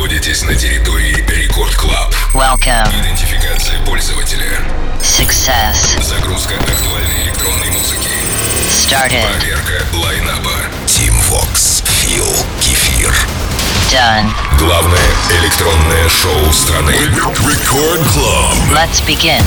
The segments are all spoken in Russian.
находитесь на территории Record Club. Welcome. Идентификация пользователя. Success. Загрузка актуальной электронной музыки. Started. Проверка лайнапа. Tim Vox. Feel. Кефир. Done. Главное электронное шоу страны. Record Club. Let's begin.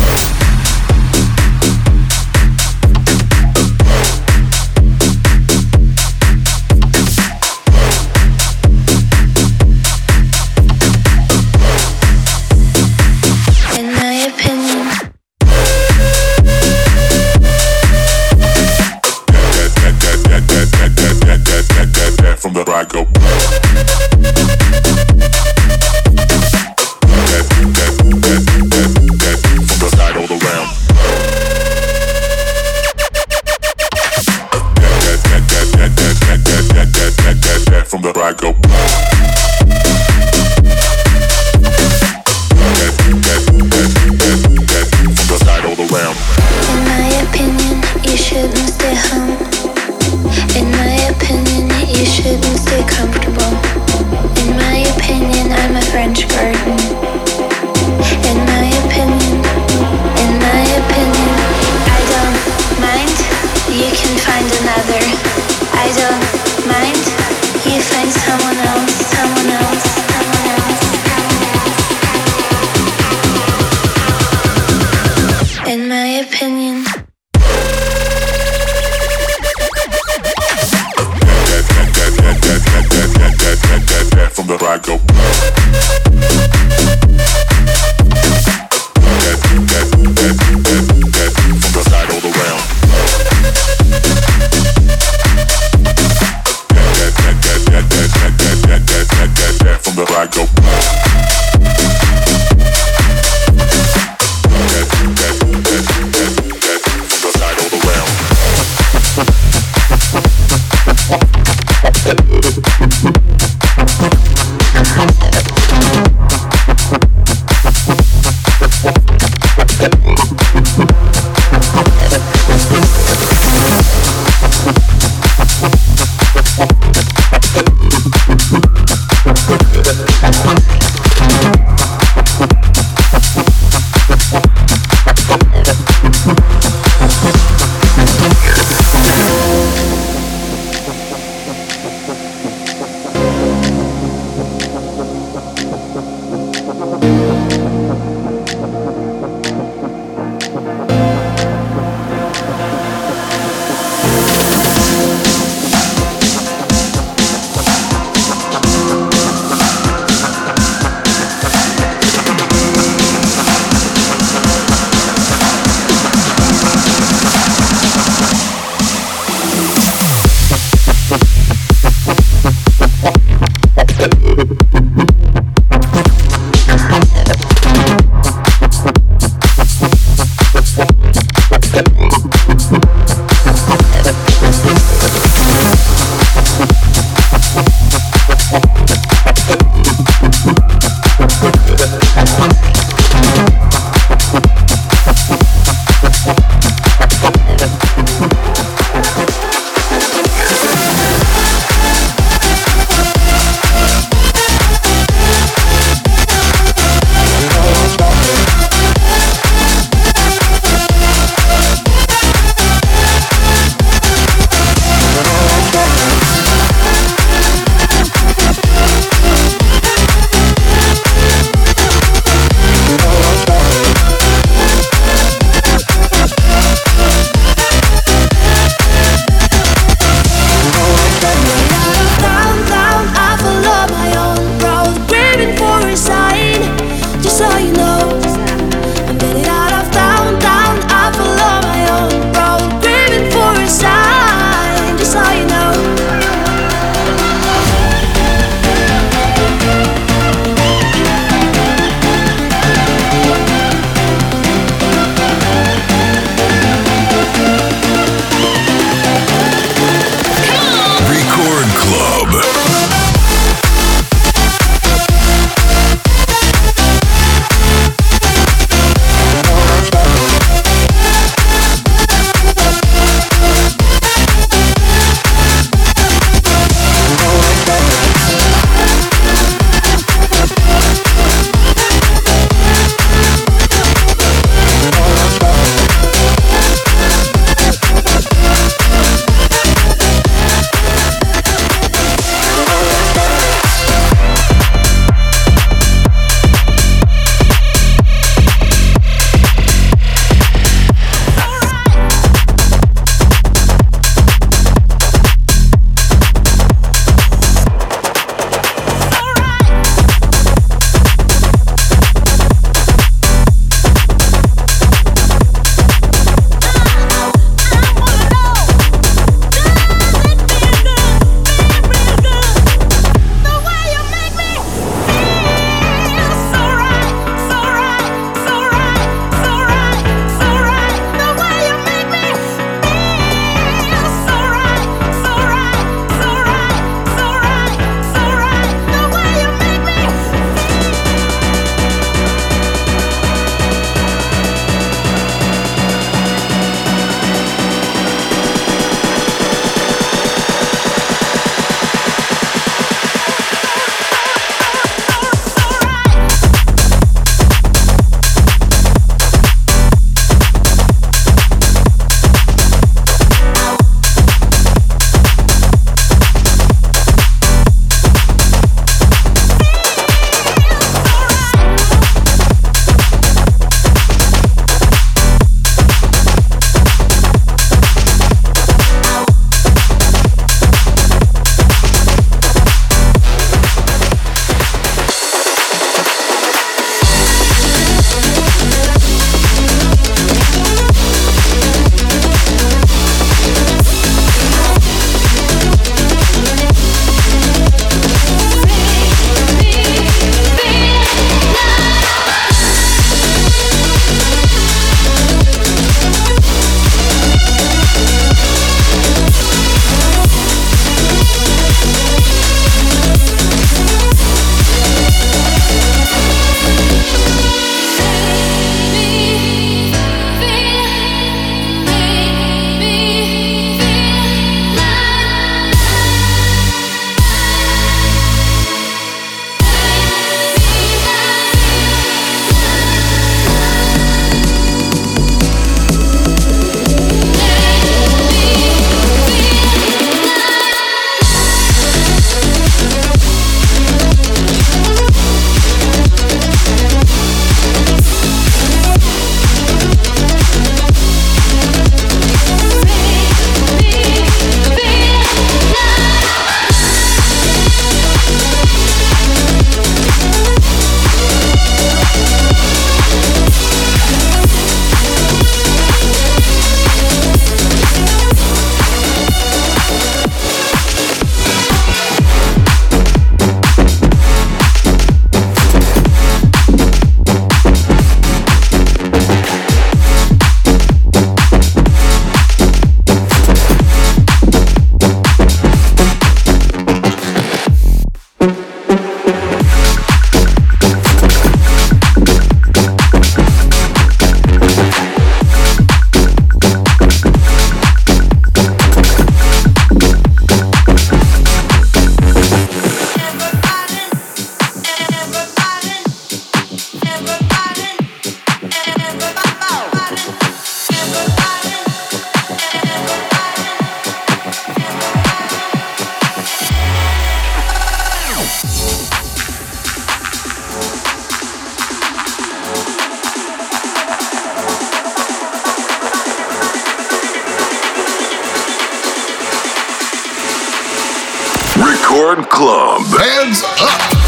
Record Club. Hands up.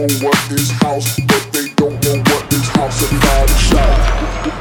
know what is house, but they don't know what is house about. Shout.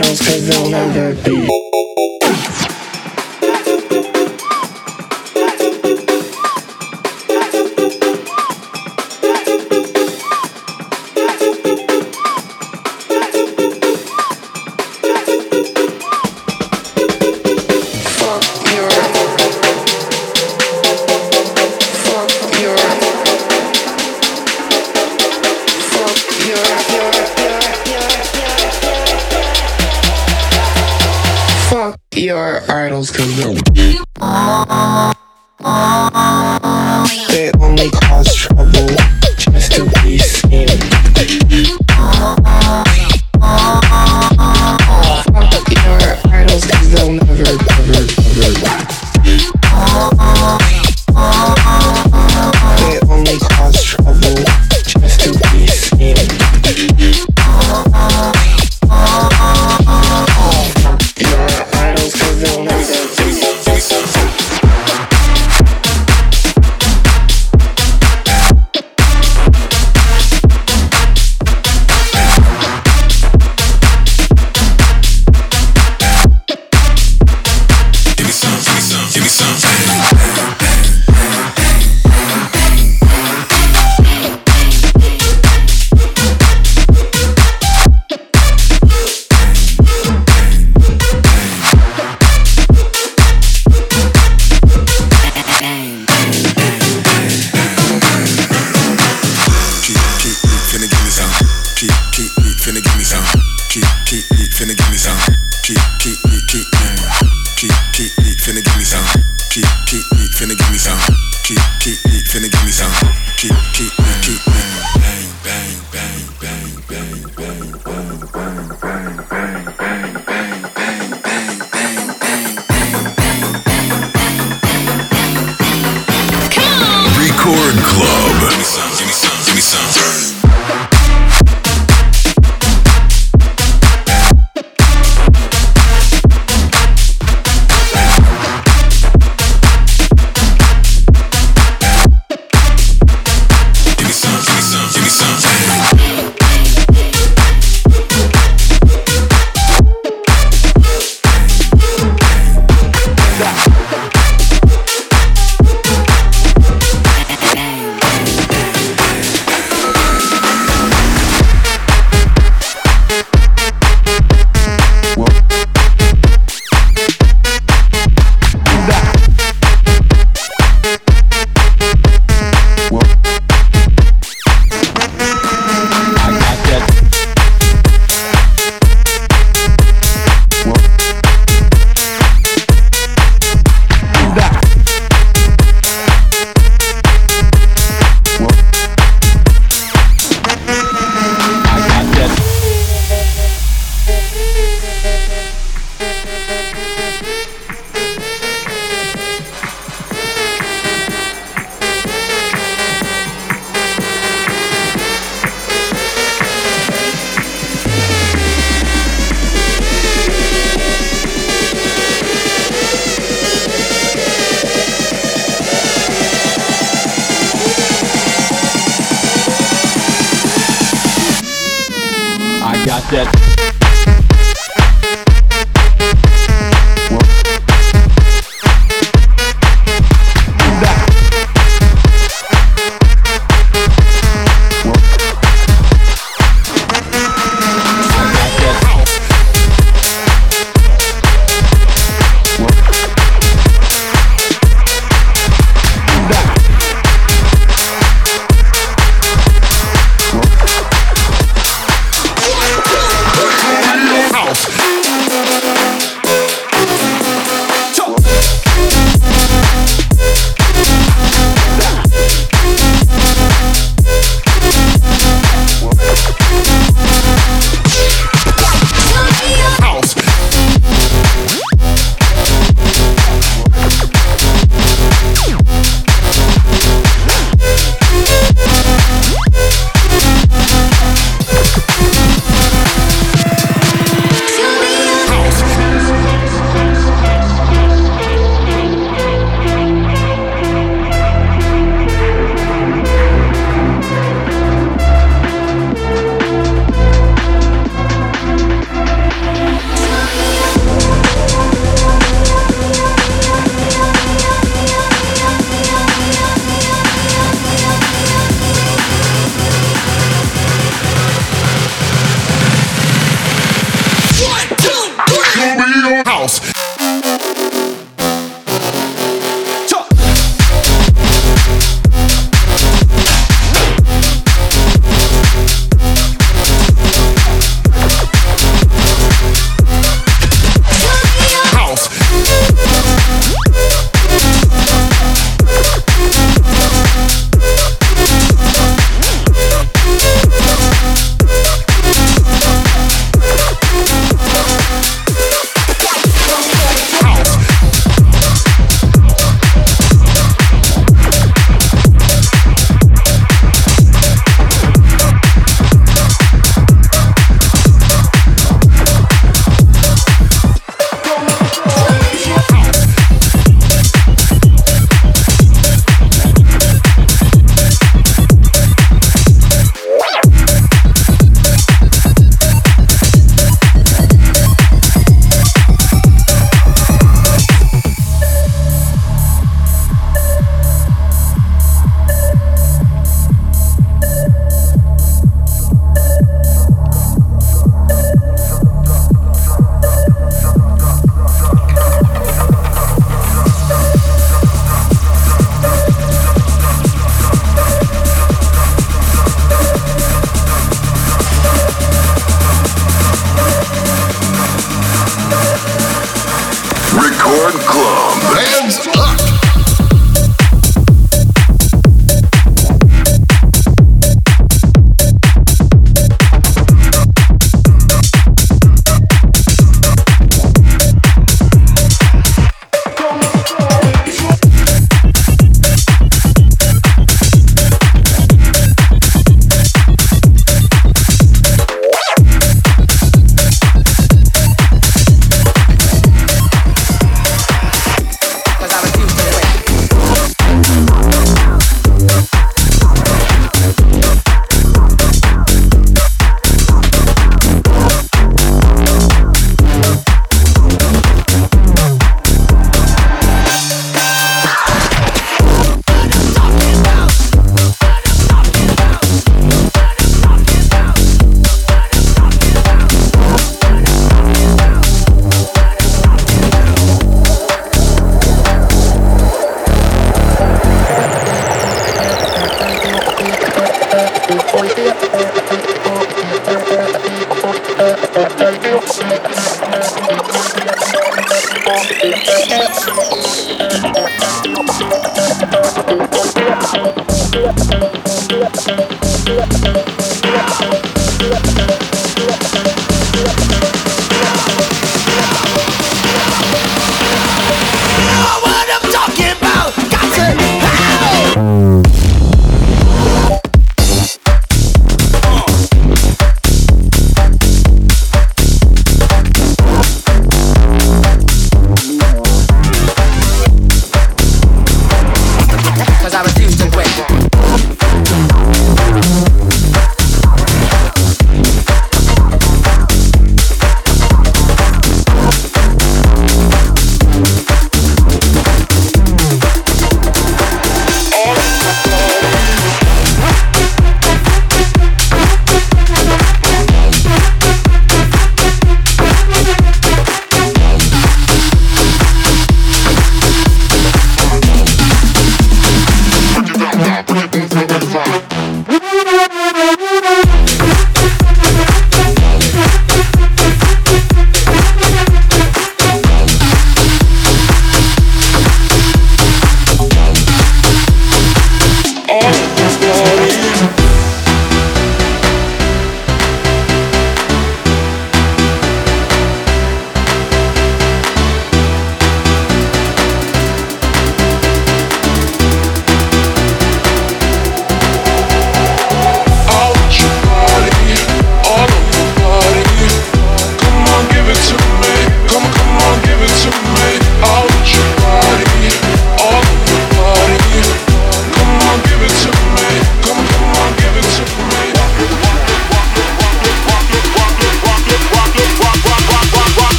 battles cause they'll never be battles come out. some. Keep, keep, keep, finna give me some. Keep, keep, keep, finna give me some. Keep, keep, keep, keep. set.